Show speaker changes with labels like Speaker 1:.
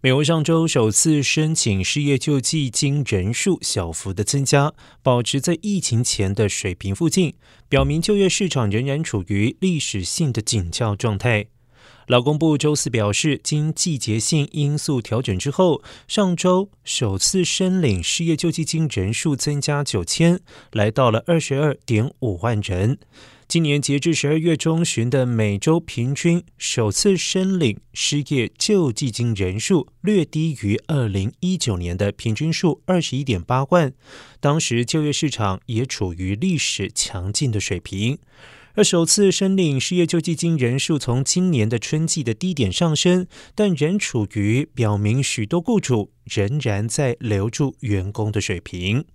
Speaker 1: 美国上周首次申请失业救济金人数小幅的增加，保持在疫情前的水平附近，表明就业市场仍然处于历史性的紧俏状态。劳工部周四表示，经季节性因素调整之后，上周首次申领失业救济金人数增加九千，来到了二十二点五万人。今年截至十二月中旬的每周平均首次申领失业救济金人数略低于二零一九年的平均数二十一点八万，当时就业市场也处于历史强劲的水平。而首次申领失业救济金人数从今年的春季的低点上升，但仍处于表明许多雇主仍然在留住员工的水平。